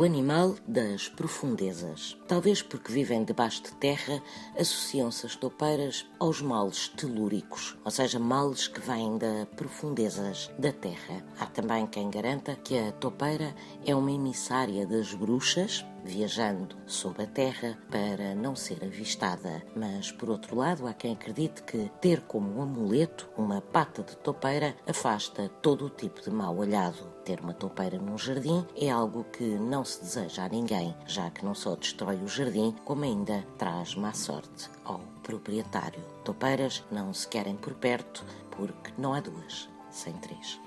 O animal das profundezas. Talvez porque vivem debaixo de terra, associam-se as toupeiras aos males telúricos, ou seja, males que vêm das profundezas da terra. Há também quem garanta que a toupeira é uma emissária das bruxas, viajando sob a terra para não ser avistada. Mas, por outro lado, há quem acredite que ter como amuleto uma pata de toupeira afasta todo o tipo de mau olhado. Ter uma toupeira num jardim é algo que não se deseja a ninguém, já que não só destrói o jardim, como ainda traz má sorte ao proprietário. Toupeiras não se querem por perto porque não há duas sem três.